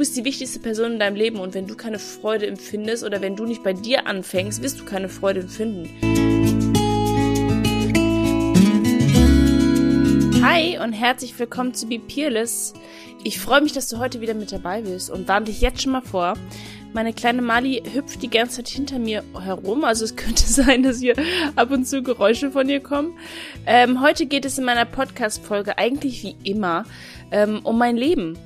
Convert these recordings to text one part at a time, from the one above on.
bist die wichtigste Person in deinem Leben und wenn du keine Freude empfindest oder wenn du nicht bei dir anfängst, wirst du keine Freude empfinden. Hi und herzlich willkommen zu Be Peerless. Ich freue mich, dass du heute wieder mit dabei bist und warne dich jetzt schon mal vor. Meine kleine Mali hüpft die ganze Zeit hinter mir herum, also es könnte sein, dass hier ab und zu Geräusche von ihr kommen. Ähm, heute geht es in meiner Podcast-Folge eigentlich wie immer ähm, um mein Leben.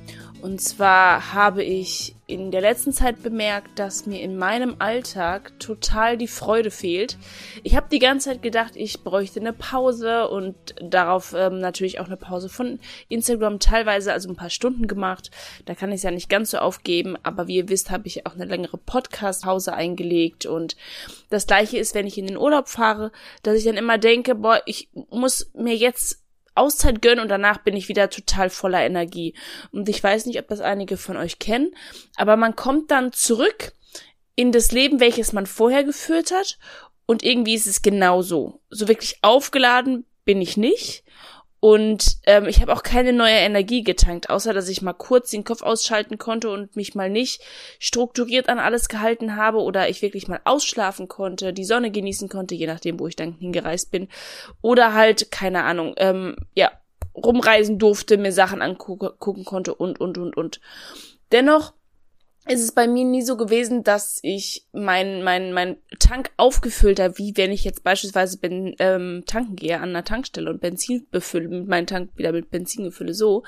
Und zwar habe ich in der letzten Zeit bemerkt, dass mir in meinem Alltag total die Freude fehlt. Ich habe die ganze Zeit gedacht, ich bräuchte eine Pause und darauf ähm, natürlich auch eine Pause von Instagram teilweise, also ein paar Stunden gemacht. Da kann ich es ja nicht ganz so aufgeben, aber wie ihr wisst, habe ich auch eine längere Podcast-Pause eingelegt und das gleiche ist, wenn ich in den Urlaub fahre, dass ich dann immer denke, boah, ich muss mir jetzt Auszeit gönnen und danach bin ich wieder total voller Energie. Und ich weiß nicht, ob das einige von euch kennen, aber man kommt dann zurück in das Leben, welches man vorher geführt hat und irgendwie ist es genauso. So wirklich aufgeladen bin ich nicht und ähm, ich habe auch keine neue Energie getankt, außer dass ich mal kurz den Kopf ausschalten konnte und mich mal nicht strukturiert an alles gehalten habe oder ich wirklich mal ausschlafen konnte, die Sonne genießen konnte, je nachdem, wo ich dann hingereist bin. Oder halt, keine Ahnung, ähm, ja, rumreisen durfte, mir Sachen angucken konnte und, und, und, und. Dennoch ist es bei mir nie so gewesen, dass ich mein, mein, mein Tank aufgefüllt habe, wie wenn ich jetzt beispielsweise bin, ähm, tanken gehe an einer Tankstelle und Benzin befülle, mit meinem Tank wieder mit Benzin gefülle, so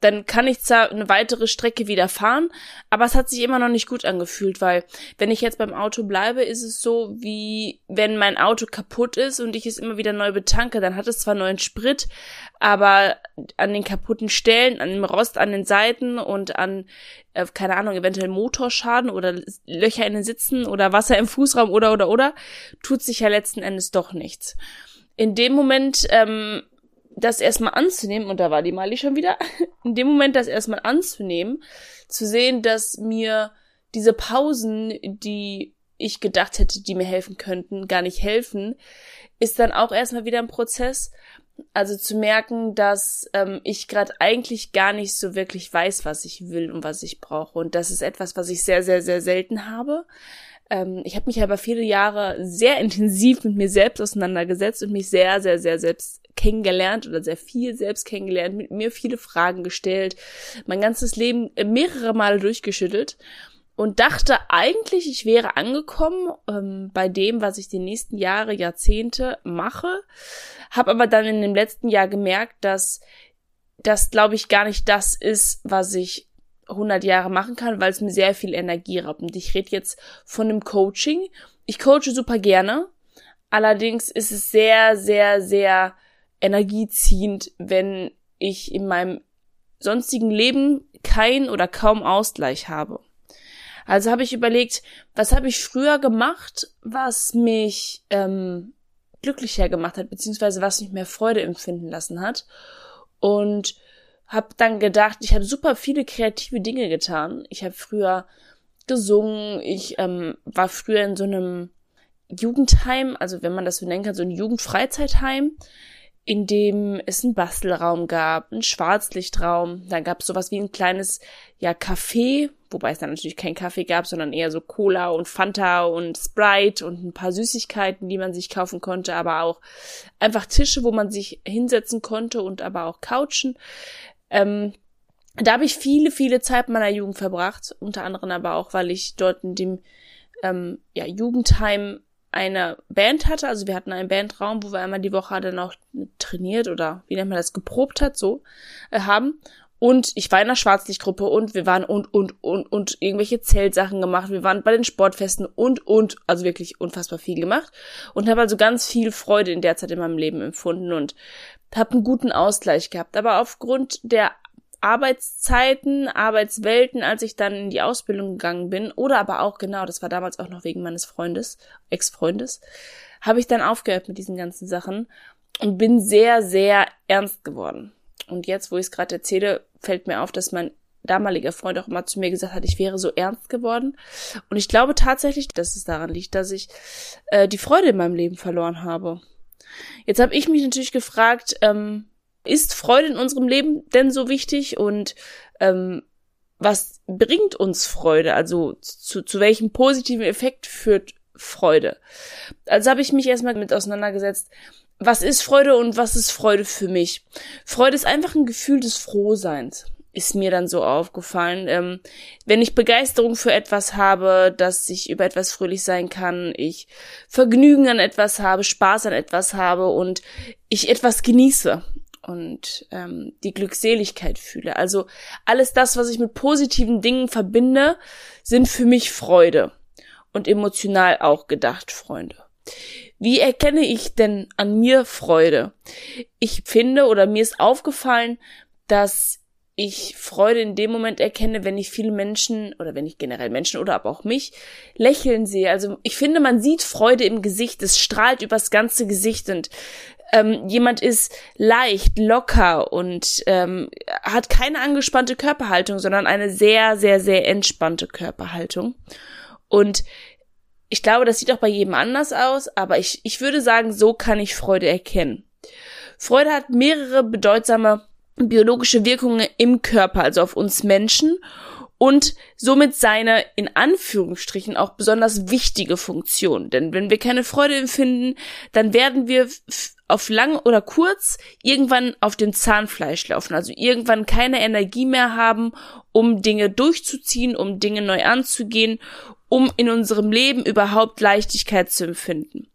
dann kann ich zwar eine weitere Strecke wieder fahren, aber es hat sich immer noch nicht gut angefühlt, weil wenn ich jetzt beim Auto bleibe, ist es so, wie wenn mein Auto kaputt ist und ich es immer wieder neu betanke, dann hat es zwar neuen Sprit, aber an den kaputten Stellen, an dem Rost an den Seiten und an, äh, keine Ahnung, eventuell Motorschaden oder Löcher in den Sitzen oder Wasser im Fußraum oder oder oder, tut sich ja letzten Endes doch nichts. In dem Moment ähm, das erstmal anzunehmen, und da war die Mali schon wieder, in dem Moment das erstmal anzunehmen, zu sehen, dass mir diese Pausen, die ich gedacht hätte, die mir helfen könnten, gar nicht helfen, ist dann auch erstmal wieder ein Prozess. Also zu merken, dass ähm, ich gerade eigentlich gar nicht so wirklich weiß, was ich will und was ich brauche. Und das ist etwas, was ich sehr, sehr, sehr selten habe. Ähm, ich habe mich aber viele Jahre sehr intensiv mit mir selbst auseinandergesetzt und mich sehr, sehr, sehr selbst kennengelernt oder sehr viel selbst kennengelernt, mit mir viele Fragen gestellt, mein ganzes Leben mehrere Male durchgeschüttelt und dachte eigentlich, ich wäre angekommen ähm, bei dem, was ich die nächsten Jahre, Jahrzehnte mache, habe aber dann in dem letzten Jahr gemerkt, dass das, glaube ich, gar nicht das ist, was ich 100 Jahre machen kann, weil es mir sehr viel Energie raubt. Und ich rede jetzt von einem Coaching. Ich coache super gerne. Allerdings ist es sehr, sehr, sehr energieziehend, wenn ich in meinem sonstigen Leben kein oder kaum Ausgleich habe. Also habe ich überlegt, was habe ich früher gemacht, was mich ähm, glücklicher gemacht hat, beziehungsweise was mich mehr Freude empfinden lassen hat. Und habe dann gedacht, ich habe super viele kreative Dinge getan. Ich habe früher gesungen, ich ähm, war früher in so einem Jugendheim, also wenn man das so nennen kann, so ein Jugendfreizeitheim in dem es einen Bastelraum gab, einen Schwarzlichtraum, dann gab es sowas wie ein kleines, ja, Café, wobei es dann natürlich kein Kaffee gab, sondern eher so Cola und Fanta und Sprite und ein paar Süßigkeiten, die man sich kaufen konnte, aber auch einfach Tische, wo man sich hinsetzen konnte und aber auch Couchen. Ähm, da habe ich viele, viele Zeit meiner Jugend verbracht, unter anderem aber auch, weil ich dort in dem ähm, ja, Jugendheim eine Band hatte, also wir hatten einen Bandraum, wo wir einmal die Woche dann auch trainiert oder wie nennt man das, geprobt hat, so, äh, haben. Und ich war in der Schwarzlichtgruppe und wir waren und, und, und, und irgendwelche Zeltsachen gemacht. Wir waren bei den Sportfesten und, und, also wirklich unfassbar viel gemacht. Und habe also ganz viel Freude in der Zeit in meinem Leben empfunden und habe einen guten Ausgleich gehabt. Aber aufgrund der Arbeitszeiten, Arbeitswelten, als ich dann in die Ausbildung gegangen bin, oder aber auch genau, das war damals auch noch wegen meines Freundes, Ex-Freundes, habe ich dann aufgehört mit diesen ganzen Sachen und bin sehr, sehr ernst geworden. Und jetzt, wo ich es gerade erzähle, fällt mir auf, dass mein damaliger Freund auch immer zu mir gesagt hat, ich wäre so ernst geworden. Und ich glaube tatsächlich, dass es daran liegt, dass ich äh, die Freude in meinem Leben verloren habe. Jetzt habe ich mich natürlich gefragt, ähm, ist Freude in unserem Leben denn so wichtig und ähm, was bringt uns Freude? Also zu, zu welchem positiven Effekt führt Freude? Also habe ich mich erstmal mit auseinandergesetzt, was ist Freude und was ist Freude für mich? Freude ist einfach ein Gefühl des Frohseins ist mir dann so aufgefallen. Ähm, wenn ich Begeisterung für etwas habe, dass ich über etwas fröhlich sein kann, ich Vergnügen an etwas habe, Spaß an etwas habe und ich etwas genieße und ähm, die Glückseligkeit fühle. Also alles das, was ich mit positiven Dingen verbinde, sind für mich Freude und emotional auch gedacht, Freunde. Wie erkenne ich denn an mir Freude? Ich finde oder mir ist aufgefallen, dass ich Freude in dem Moment erkenne, wenn ich viele Menschen oder wenn ich generell Menschen oder aber auch mich lächeln sehe. Also ich finde, man sieht Freude im Gesicht, es strahlt übers ganze Gesicht und ähm, jemand ist leicht, locker und ähm, hat keine angespannte Körperhaltung, sondern eine sehr, sehr, sehr entspannte Körperhaltung. Und ich glaube, das sieht auch bei jedem anders aus, aber ich, ich würde sagen, so kann ich Freude erkennen. Freude hat mehrere bedeutsame biologische Wirkungen im Körper, also auf uns Menschen und somit seine in Anführungsstrichen auch besonders wichtige Funktion. Denn wenn wir keine Freude empfinden, dann werden wir auf lang oder kurz irgendwann auf dem Zahnfleisch laufen, also irgendwann keine Energie mehr haben, um Dinge durchzuziehen, um Dinge neu anzugehen, um in unserem Leben überhaupt Leichtigkeit zu empfinden.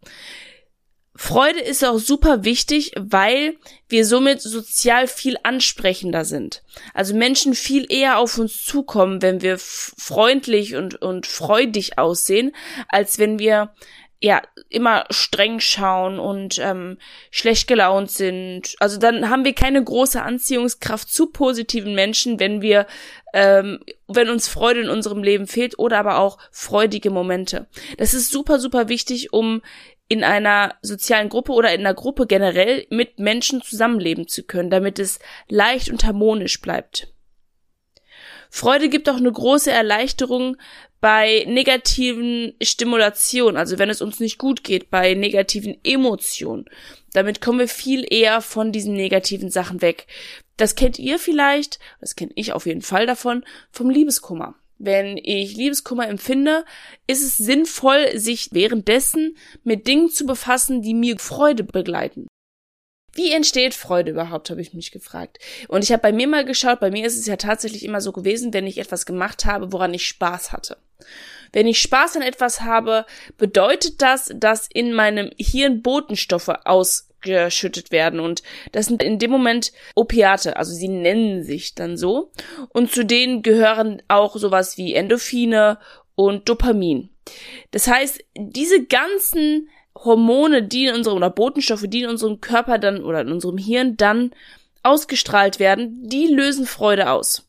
Freude ist auch super wichtig, weil wir somit sozial viel ansprechender sind. Also Menschen viel eher auf uns zukommen, wenn wir freundlich und, und freudig aussehen, als wenn wir ja immer streng schauen und ähm, schlecht gelaunt sind. Also dann haben wir keine große Anziehungskraft zu positiven Menschen, wenn wir ähm, wenn uns Freude in unserem Leben fehlt oder aber auch freudige Momente. Das ist super super wichtig, um in einer sozialen Gruppe oder in einer Gruppe generell mit Menschen zusammenleben zu können, damit es leicht und harmonisch bleibt. Freude gibt auch eine große Erleichterung bei negativen Stimulationen, also wenn es uns nicht gut geht, bei negativen Emotionen. Damit kommen wir viel eher von diesen negativen Sachen weg. Das kennt ihr vielleicht, das kenne ich auf jeden Fall davon, vom Liebeskummer wenn ich Liebeskummer empfinde, ist es sinnvoll, sich währenddessen mit Dingen zu befassen, die mir Freude begleiten. Wie entsteht Freude überhaupt, habe ich mich gefragt. Und ich habe bei mir mal geschaut, bei mir ist es ja tatsächlich immer so gewesen, wenn ich etwas gemacht habe, woran ich Spaß hatte. Wenn ich Spaß an etwas habe, bedeutet das, dass in meinem Hirn Botenstoffe aus geschüttet werden. Und das sind in dem Moment Opiate, also sie nennen sich dann so. Und zu denen gehören auch sowas wie Endorphine und Dopamin. Das heißt, diese ganzen Hormone, die in unserem, oder Botenstoffe, die in unserem Körper dann oder in unserem Hirn dann ausgestrahlt werden, die lösen Freude aus.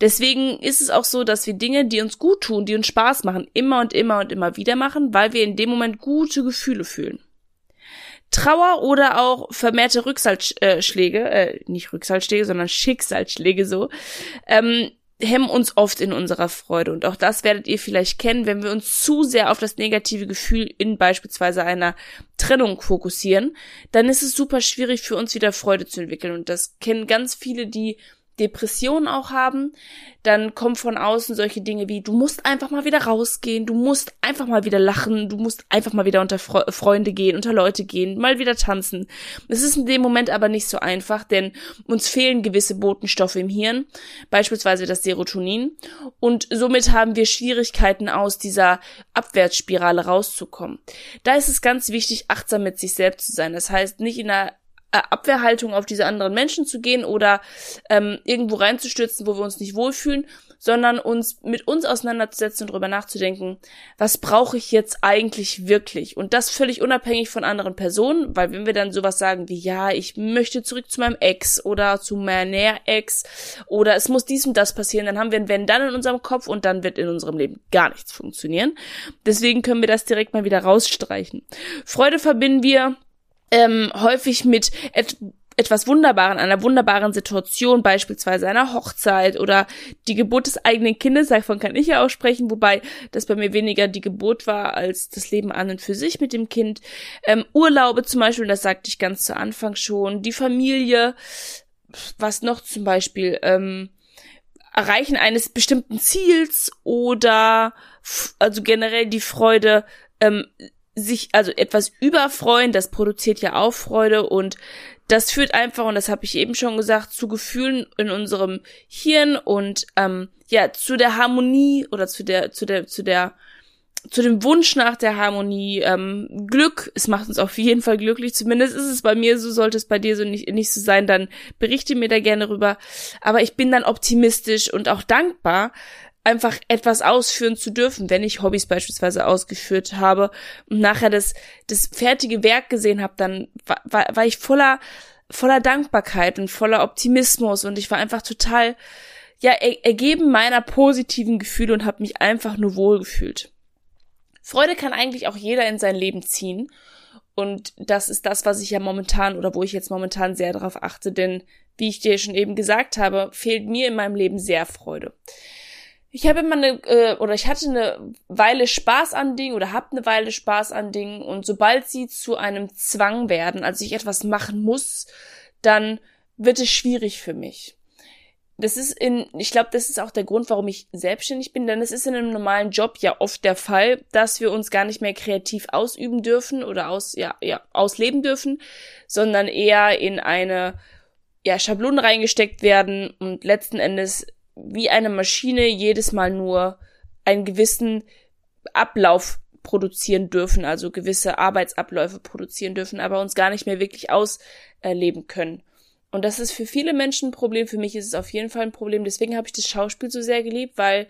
Deswegen ist es auch so, dass wir Dinge, die uns gut tun, die uns Spaß machen, immer und immer und immer wieder machen, weil wir in dem Moment gute Gefühle fühlen. Trauer oder auch vermehrte Rücksalzschläge, äh, nicht Rücksalzschläge, sondern Schicksalsschläge so, ähm, hemmen uns oft in unserer Freude. Und auch das werdet ihr vielleicht kennen, wenn wir uns zu sehr auf das negative Gefühl in beispielsweise einer Trennung fokussieren, dann ist es super schwierig für uns wieder Freude zu entwickeln. Und das kennen ganz viele, die Depressionen auch haben, dann kommen von außen solche Dinge wie, du musst einfach mal wieder rausgehen, du musst einfach mal wieder lachen, du musst einfach mal wieder unter Fre Freunde gehen, unter Leute gehen, mal wieder tanzen. Es ist in dem Moment aber nicht so einfach, denn uns fehlen gewisse Botenstoffe im Hirn, beispielsweise das Serotonin, und somit haben wir Schwierigkeiten aus dieser Abwärtsspirale rauszukommen. Da ist es ganz wichtig, achtsam mit sich selbst zu sein. Das heißt, nicht in einer Abwehrhaltung auf diese anderen Menschen zu gehen oder ähm, irgendwo reinzustürzen, wo wir uns nicht wohlfühlen, sondern uns mit uns auseinanderzusetzen und darüber nachzudenken, was brauche ich jetzt eigentlich wirklich? Und das völlig unabhängig von anderen Personen, weil wenn wir dann sowas sagen wie, ja, ich möchte zurück zu meinem Ex oder zu meiner Ex oder es muss dies und das passieren, dann haben wir ein Wenn dann in unserem Kopf und dann wird in unserem Leben gar nichts funktionieren. Deswegen können wir das direkt mal wieder rausstreichen. Freude verbinden wir ähm, häufig mit et etwas Wunderbaren, einer wunderbaren Situation, beispielsweise einer Hochzeit oder die Geburt des eigenen Kindes, davon kann ich ja auch sprechen, wobei das bei mir weniger die Geburt war als das Leben an und für sich mit dem Kind. Ähm, Urlaube zum Beispiel, das sagte ich ganz zu Anfang schon, die Familie, was noch zum Beispiel, ähm, Erreichen eines bestimmten Ziels oder also generell die Freude, ähm, sich, also etwas überfreuen, das produziert ja auch Freude und das führt einfach, und das habe ich eben schon gesagt, zu Gefühlen in unserem Hirn und ähm, ja, zu der Harmonie oder zu der, zu der, zu der, zu dem Wunsch nach der Harmonie, ähm, Glück, es macht uns auf jeden Fall glücklich, zumindest ist es bei mir so, sollte es bei dir so nicht, nicht so sein, dann berichte mir da gerne rüber. Aber ich bin dann optimistisch und auch dankbar, einfach etwas ausführen zu dürfen, wenn ich Hobbys beispielsweise ausgeführt habe und nachher das, das fertige Werk gesehen habe, dann war, war, war ich voller, voller Dankbarkeit und voller Optimismus und ich war einfach total, ja, er, ergeben meiner positiven Gefühle und habe mich einfach nur wohlgefühlt. Freude kann eigentlich auch jeder in sein Leben ziehen. Und das ist das, was ich ja momentan oder wo ich jetzt momentan sehr darauf achte, denn wie ich dir schon eben gesagt habe, fehlt mir in meinem Leben sehr Freude. Ich habe immer eine, äh, oder ich hatte eine Weile Spaß an Dingen oder habe eine Weile Spaß an Dingen und sobald sie zu einem Zwang werden, also ich etwas machen muss, dann wird es schwierig für mich. Das ist in, ich glaube, das ist auch der Grund, warum ich selbstständig bin, denn es ist in einem normalen Job ja oft der Fall, dass wir uns gar nicht mehr kreativ ausüben dürfen oder aus, ja, ja, ausleben dürfen, sondern eher in eine, ja, Schablone reingesteckt werden und letzten Endes wie eine Maschine jedes Mal nur einen gewissen Ablauf produzieren dürfen, also gewisse Arbeitsabläufe produzieren dürfen, aber uns gar nicht mehr wirklich ausleben können. Und das ist für viele Menschen ein Problem, für mich ist es auf jeden Fall ein Problem. Deswegen habe ich das Schauspiel so sehr geliebt, weil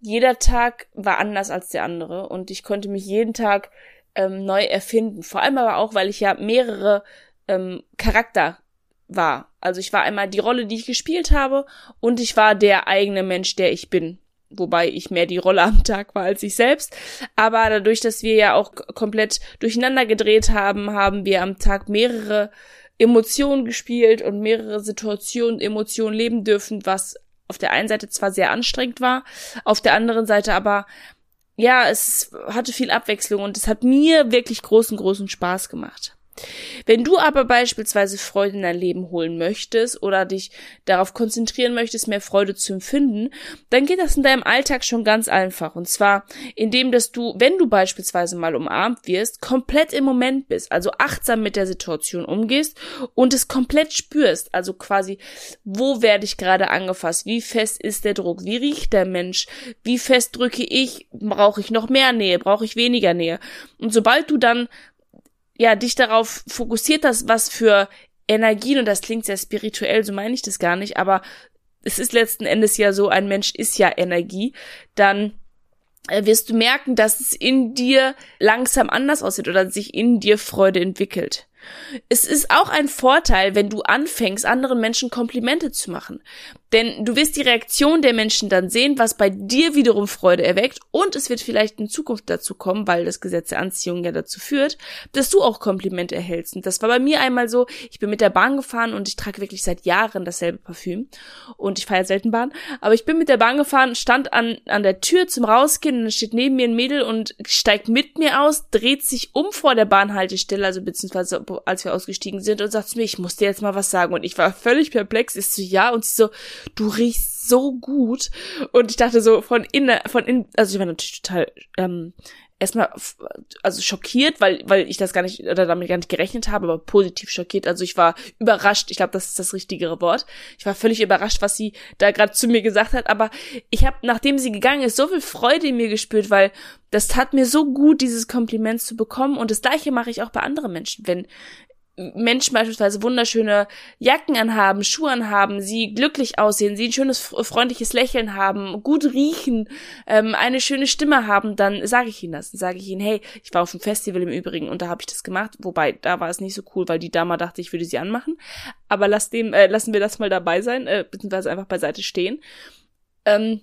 jeder Tag war anders als der andere und ich konnte mich jeden Tag ähm, neu erfinden. Vor allem aber auch, weil ich ja mehrere ähm, Charakter war. Also ich war einmal die Rolle, die ich gespielt habe und ich war der eigene Mensch, der ich bin. Wobei ich mehr die Rolle am Tag war als ich selbst. Aber dadurch, dass wir ja auch komplett durcheinander gedreht haben, haben wir am Tag mehrere Emotionen gespielt und mehrere Situationen, Emotionen leben dürfen, was auf der einen Seite zwar sehr anstrengend war, auf der anderen Seite aber ja, es hatte viel Abwechslung und es hat mir wirklich großen, großen Spaß gemacht. Wenn du aber beispielsweise Freude in dein Leben holen möchtest oder dich darauf konzentrieren möchtest, mehr Freude zu empfinden, dann geht das in deinem Alltag schon ganz einfach. Und zwar, indem dass du, wenn du beispielsweise mal umarmt wirst, komplett im Moment bist, also achtsam mit der Situation umgehst und es komplett spürst. Also quasi, wo werde ich gerade angefasst? Wie fest ist der Druck? Wie riecht der Mensch? Wie fest drücke ich? Brauche ich noch mehr Nähe? Brauche ich weniger Nähe? Und sobald du dann ja, dich darauf fokussiert hast, was für Energien, und das klingt sehr spirituell, so meine ich das gar nicht, aber es ist letzten Endes ja so, ein Mensch ist ja Energie, dann äh, wirst du merken, dass es in dir langsam anders aussieht oder sich in dir Freude entwickelt. Es ist auch ein Vorteil, wenn du anfängst, anderen Menschen Komplimente zu machen. Denn du wirst die Reaktion der Menschen dann sehen, was bei dir wiederum Freude erweckt und es wird vielleicht in Zukunft dazu kommen, weil das Gesetz der Anziehung ja dazu führt, dass du auch Komplimente erhältst. Und das war bei mir einmal so, ich bin mit der Bahn gefahren und ich trage wirklich seit Jahren dasselbe Parfüm und ich fahre selten Bahn, aber ich bin mit der Bahn gefahren, stand an, an der Tür zum Rausgehen und dann steht neben mir ein Mädel und steigt mit mir aus, dreht sich um vor der Bahnhaltestelle, also beziehungsweise als wir ausgestiegen sind und sagt zu mir, ich muss dir jetzt mal was sagen. Und ich war völlig perplex, ist so, ja. Und sie so, du riechst so gut. Und ich dachte so von innen, von innen, also ich war natürlich total ähm, erstmal also schockiert, weil weil ich das gar nicht oder damit gar nicht gerechnet habe, aber positiv schockiert. Also ich war überrascht. Ich glaube, das ist das richtigere Wort. Ich war völlig überrascht, was sie da gerade zu mir gesagt hat. Aber ich habe, nachdem sie gegangen ist, so viel Freude in mir gespürt, weil das tat mir so gut, dieses Kompliment zu bekommen. Und das Gleiche mache ich auch bei anderen Menschen, wenn Menschen beispielsweise wunderschöne Jacken anhaben, Schuhe anhaben, sie glücklich aussehen, sie ein schönes, freundliches Lächeln haben, gut riechen, ähm, eine schöne Stimme haben, dann sage ich ihnen das. Dann sage ich ihnen, hey, ich war auf dem Festival im Übrigen und da habe ich das gemacht, wobei da war es nicht so cool, weil die Dame dachte, ich würde sie anmachen. Aber lass dem, äh, lassen wir das mal dabei sein, äh, beziehungsweise einfach beiseite stehen. Ähm,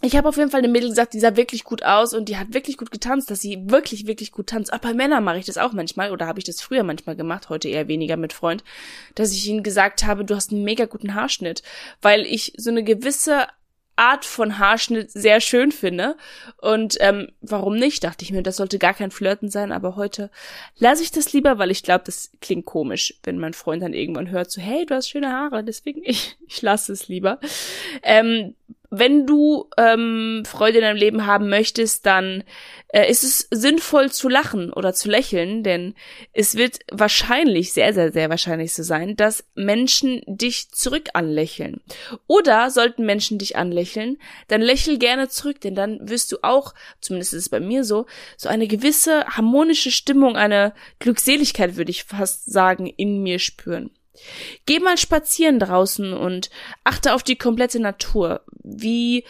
ich habe auf jeden Fall eine Mädel gesagt, die sah wirklich gut aus und die hat wirklich gut getanzt, dass sie wirklich, wirklich gut tanzt. Auch bei Männern mache ich das auch manchmal oder habe ich das früher manchmal gemacht, heute eher weniger mit Freund, dass ich ihnen gesagt habe, du hast einen mega guten Haarschnitt, weil ich so eine gewisse Art von Haarschnitt sehr schön finde. Und ähm, warum nicht, dachte ich mir, das sollte gar kein Flirten sein, aber heute lasse ich das lieber, weil ich glaube, das klingt komisch, wenn mein Freund dann irgendwann hört, so, hey, du hast schöne Haare, deswegen ich, ich lasse es lieber. Ähm, wenn du ähm, Freude in deinem Leben haben möchtest, dann äh, ist es sinnvoll zu lachen oder zu lächeln, denn es wird wahrscheinlich, sehr, sehr, sehr wahrscheinlich so sein, dass Menschen dich zurück anlächeln. Oder sollten Menschen dich anlächeln, dann lächel gerne zurück, denn dann wirst du auch, zumindest ist es bei mir so, so eine gewisse harmonische Stimmung, eine Glückseligkeit, würde ich fast sagen, in mir spüren. Geh mal spazieren draußen und achte auf die komplette Natur. Wie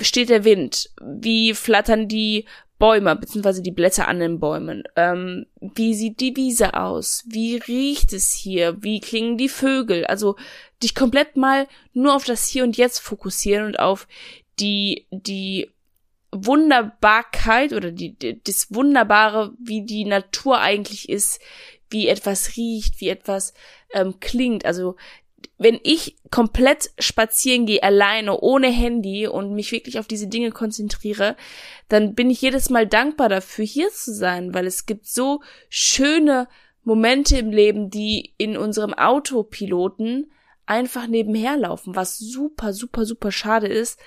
steht der Wind? Wie flattern die Bäume bzw. die Blätter an den Bäumen? Ähm, wie sieht die Wiese aus? Wie riecht es hier? Wie klingen die Vögel? Also dich komplett mal nur auf das Hier und Jetzt fokussieren und auf die die Wunderbarkeit oder die, die das Wunderbare, wie die Natur eigentlich ist, wie etwas riecht, wie etwas ähm, klingt. Also wenn ich komplett spazieren gehe, alleine, ohne Handy und mich wirklich auf diese Dinge konzentriere, dann bin ich jedes Mal dankbar dafür, hier zu sein, weil es gibt so schöne Momente im Leben, die in unserem Autopiloten einfach nebenher laufen, was super, super, super schade ist,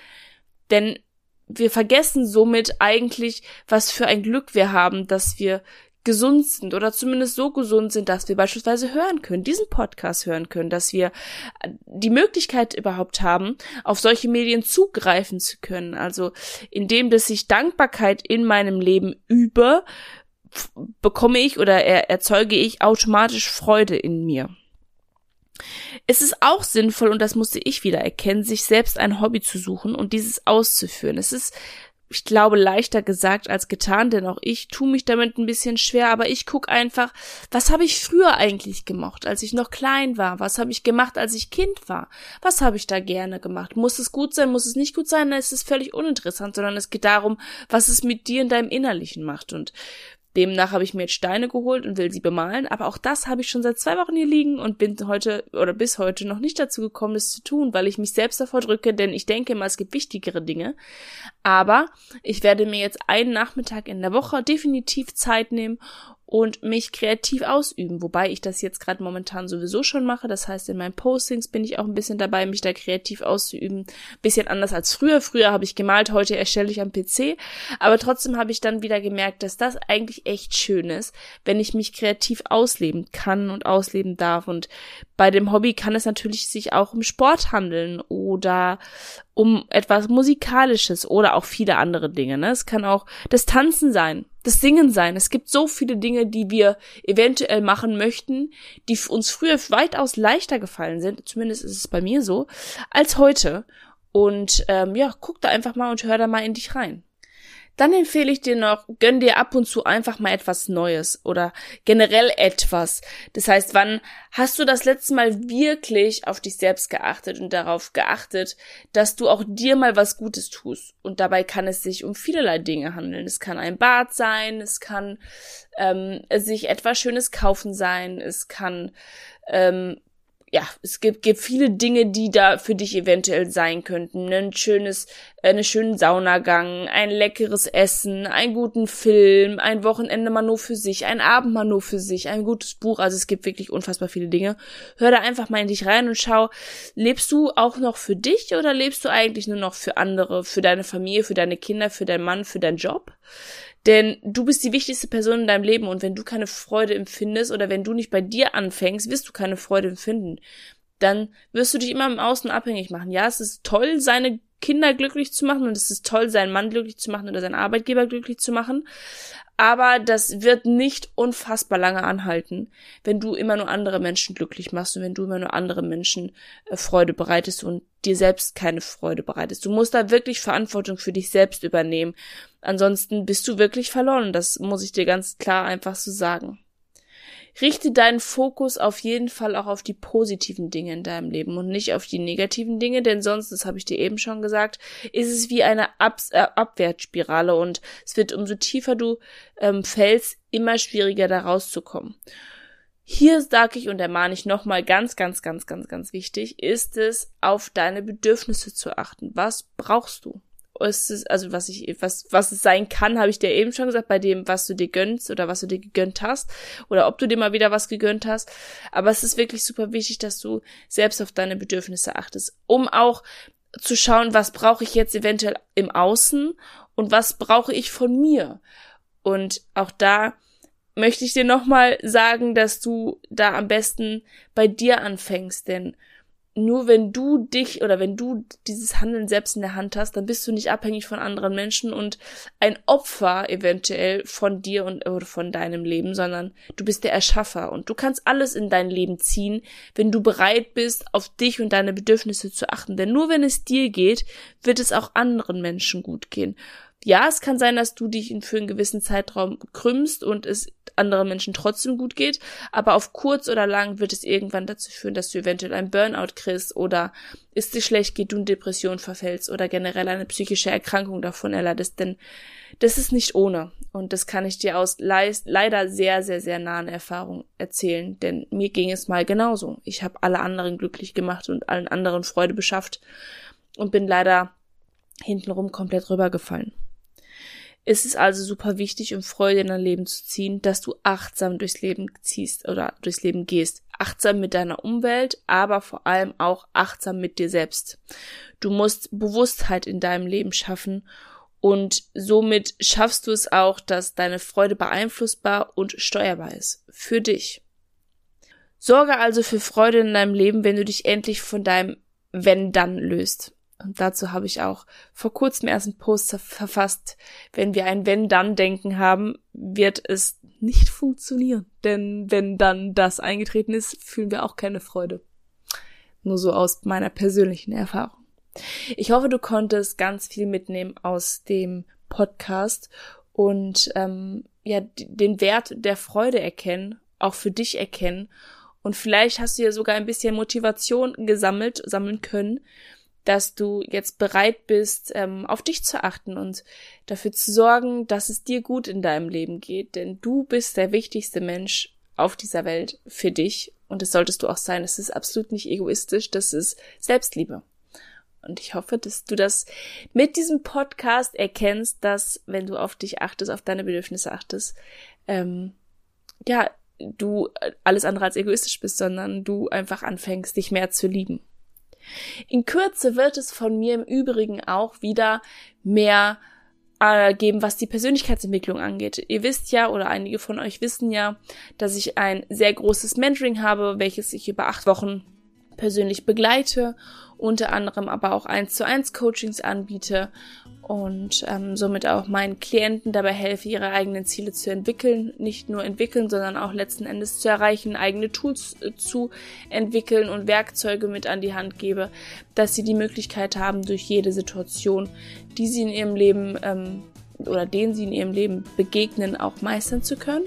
denn wir vergessen somit eigentlich, was für ein Glück wir haben, dass wir gesund sind oder zumindest so gesund sind, dass wir beispielsweise hören können, diesen Podcast hören können, dass wir äh, die Möglichkeit überhaupt haben, auf solche Medien zugreifen zu können. Also indem, dass ich Dankbarkeit in meinem Leben übe, bekomme ich oder er, erzeuge ich automatisch Freude in mir. Es ist auch sinnvoll, und das musste ich wieder erkennen, sich selbst ein Hobby zu suchen und dieses auszuführen. Es ist ich glaube, leichter gesagt als getan, denn auch ich tue mich damit ein bisschen schwer, aber ich guck einfach, was habe ich früher eigentlich gemocht, als ich noch klein war? Was habe ich gemacht, als ich Kind war? Was habe ich da gerne gemacht? Muss es gut sein, muss es nicht gut sein? Dann ist es völlig uninteressant, sondern es geht darum, was es mit dir in deinem Innerlichen macht. Und Demnach habe ich mir jetzt Steine geholt und will sie bemalen, aber auch das habe ich schon seit zwei Wochen hier liegen und bin heute oder bis heute noch nicht dazu gekommen, das zu tun, weil ich mich selbst davor drücke, denn ich denke immer, es gibt wichtigere Dinge. Aber ich werde mir jetzt einen Nachmittag in der Woche definitiv Zeit nehmen und mich kreativ ausüben, wobei ich das jetzt gerade momentan sowieso schon mache. Das heißt, in meinen Postings bin ich auch ein bisschen dabei, mich da kreativ auszuüben. Bisschen anders als früher. Früher habe ich gemalt, heute erstelle ich am PC. Aber trotzdem habe ich dann wieder gemerkt, dass das eigentlich echt schön ist, wenn ich mich kreativ ausleben kann und ausleben darf. Und bei dem Hobby kann es natürlich sich auch um Sport handeln oder um etwas Musikalisches oder auch viele andere Dinge. Ne? Es kann auch das Tanzen sein, das Singen sein. Es gibt so viele Dinge, die wir eventuell machen möchten, die uns früher weitaus leichter gefallen sind, zumindest ist es bei mir so, als heute. Und ähm, ja, guck da einfach mal und hör da mal in dich rein. Dann empfehle ich dir noch, gönn dir ab und zu einfach mal etwas Neues oder generell etwas. Das heißt, wann hast du das letzte Mal wirklich auf dich selbst geachtet und darauf geachtet, dass du auch dir mal was Gutes tust? Und dabei kann es sich um vielerlei Dinge handeln. Es kann ein Bad sein, es kann ähm, sich etwas Schönes kaufen sein, es kann ähm, ja, es gibt, gibt viele Dinge, die da für dich eventuell sein könnten. Ein schönes, äh, einen schönen Saunagang, ein leckeres Essen, einen guten Film, ein Wochenende mal nur für sich, ein Abend mal nur für sich, ein gutes Buch. Also es gibt wirklich unfassbar viele Dinge. Hör da einfach mal in dich rein und schau, lebst du auch noch für dich oder lebst du eigentlich nur noch für andere, für deine Familie, für deine Kinder, für deinen Mann, für deinen Job? Denn du bist die wichtigste Person in deinem Leben und wenn du keine Freude empfindest oder wenn du nicht bei dir anfängst, wirst du keine Freude empfinden. Dann wirst du dich immer im Außen abhängig machen. Ja, es ist toll, seine Kinder glücklich zu machen und es ist toll, seinen Mann glücklich zu machen oder seinen Arbeitgeber glücklich zu machen aber das wird nicht unfassbar lange anhalten, wenn du immer nur andere Menschen glücklich machst und wenn du immer nur andere Menschen äh, Freude bereitest und dir selbst keine Freude bereitest. Du musst da wirklich Verantwortung für dich selbst übernehmen. Ansonsten bist du wirklich verloren. Das muss ich dir ganz klar einfach so sagen richte deinen Fokus auf jeden Fall auch auf die positiven Dinge in deinem Leben und nicht auf die negativen Dinge, denn sonst, das habe ich dir eben schon gesagt, ist es wie eine Ab äh, Abwärtsspirale und es wird umso tiefer du ähm, fällst, immer schwieriger da rauszukommen. Hier sage ich und ermahne ich nochmal ganz, ganz, ganz, ganz, ganz wichtig, ist es, auf deine Bedürfnisse zu achten. Was brauchst du? Ist es, also was ich, was, was es sein kann, habe ich dir eben schon gesagt, bei dem, was du dir gönnst oder was du dir gegönnt hast oder ob du dir mal wieder was gegönnt hast. Aber es ist wirklich super wichtig, dass du selbst auf deine Bedürfnisse achtest, um auch zu schauen, was brauche ich jetzt eventuell im Außen und was brauche ich von mir. Und auch da möchte ich dir nochmal sagen, dass du da am besten bei dir anfängst, denn nur wenn du dich oder wenn du dieses Handeln selbst in der Hand hast, dann bist du nicht abhängig von anderen Menschen und ein Opfer eventuell von dir und oder von deinem Leben, sondern du bist der Erschaffer und du kannst alles in dein Leben ziehen, wenn du bereit bist, auf dich und deine Bedürfnisse zu achten. Denn nur wenn es dir geht, wird es auch anderen Menschen gut gehen ja, es kann sein, dass du dich für einen gewissen Zeitraum krümmst und es anderen Menschen trotzdem gut geht, aber auf kurz oder lang wird es irgendwann dazu führen, dass du eventuell ein Burnout kriegst oder es dir schlecht geht, du in Depression verfällst oder generell eine psychische Erkrankung davon erleidest, denn das ist nicht ohne. Und das kann ich dir aus leider sehr, sehr, sehr nahen Erfahrungen erzählen, denn mir ging es mal genauso. Ich habe alle anderen glücklich gemacht und allen anderen Freude beschafft und bin leider hintenrum komplett rübergefallen. Es ist also super wichtig, um Freude in dein Leben zu ziehen, dass du achtsam durchs Leben ziehst oder durchs Leben gehst. Achtsam mit deiner Umwelt, aber vor allem auch achtsam mit dir selbst. Du musst Bewusstheit in deinem Leben schaffen und somit schaffst du es auch, dass deine Freude beeinflussbar und steuerbar ist. Für dich. Sorge also für Freude in deinem Leben, wenn du dich endlich von deinem wenn dann löst. Und dazu habe ich auch vor kurzem erst einen Post verfasst. Wenn wir ein Wenn-Dann-Denken haben, wird es nicht funktionieren. Denn wenn dann das eingetreten ist, fühlen wir auch keine Freude. Nur so aus meiner persönlichen Erfahrung. Ich hoffe, du konntest ganz viel mitnehmen aus dem Podcast und ähm, ja den Wert der Freude erkennen, auch für dich erkennen. Und vielleicht hast du ja sogar ein bisschen Motivation gesammelt, sammeln können, dass du jetzt bereit bist, ähm, auf dich zu achten und dafür zu sorgen, dass es dir gut in deinem Leben geht. Denn du bist der wichtigste Mensch auf dieser Welt für dich. Und das solltest du auch sein. Es ist absolut nicht egoistisch, das ist Selbstliebe. Und ich hoffe, dass du das mit diesem Podcast erkennst, dass wenn du auf dich achtest, auf deine Bedürfnisse achtest, ähm, ja, du alles andere als egoistisch bist, sondern du einfach anfängst, dich mehr zu lieben. In Kürze wird es von mir im Übrigen auch wieder mehr äh, geben, was die Persönlichkeitsentwicklung angeht. Ihr wisst ja, oder einige von euch wissen ja, dass ich ein sehr großes Mentoring habe, welches ich über acht Wochen persönlich begleite, unter anderem aber auch eins zu eins Coachings anbiete und ähm, somit auch meinen Klienten dabei helfe, ihre eigenen Ziele zu entwickeln, nicht nur entwickeln, sondern auch letzten Endes zu erreichen, eigene Tools äh, zu entwickeln und Werkzeuge mit an die Hand gebe, dass sie die Möglichkeit haben, durch jede Situation, die sie in ihrem Leben ähm, oder denen sie in ihrem Leben begegnen, auch meistern zu können.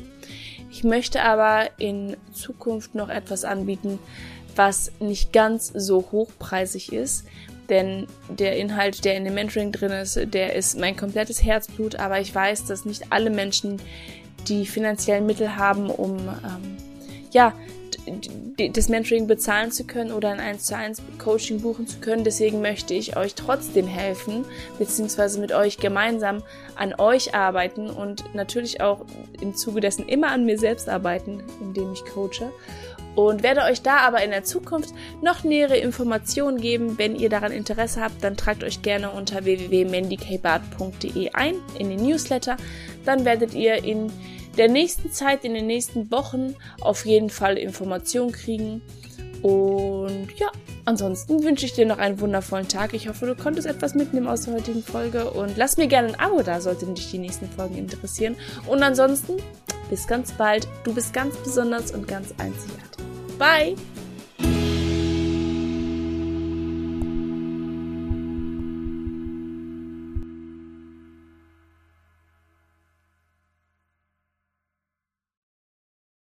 Ich möchte aber in Zukunft noch etwas anbieten, was nicht ganz so hochpreisig ist, denn der Inhalt, der in dem Mentoring drin ist, der ist mein komplettes Herzblut, aber ich weiß, dass nicht alle Menschen die finanziellen Mittel haben, um ähm, ja das Mentoring bezahlen zu können oder ein 1 zu 1 Coaching buchen zu können. Deswegen möchte ich euch trotzdem helfen, beziehungsweise mit euch gemeinsam an euch arbeiten und natürlich auch im Zuge dessen immer an mir selbst arbeiten, indem ich coache und werde euch da aber in der Zukunft noch nähere Informationen geben. Wenn ihr daran Interesse habt, dann tragt euch gerne unter www.mandykbart.de ein in den Newsletter. Dann werdet ihr in der nächsten Zeit, in den nächsten Wochen auf jeden Fall Informationen kriegen. Und ja, ansonsten wünsche ich dir noch einen wundervollen Tag. Ich hoffe, du konntest etwas mitnehmen aus der heutigen Folge und lass mir gerne ein Abo da, sollten dich die nächsten Folgen interessieren. Und ansonsten bis ganz bald. Du bist ganz besonders und ganz einzigartig. Bye!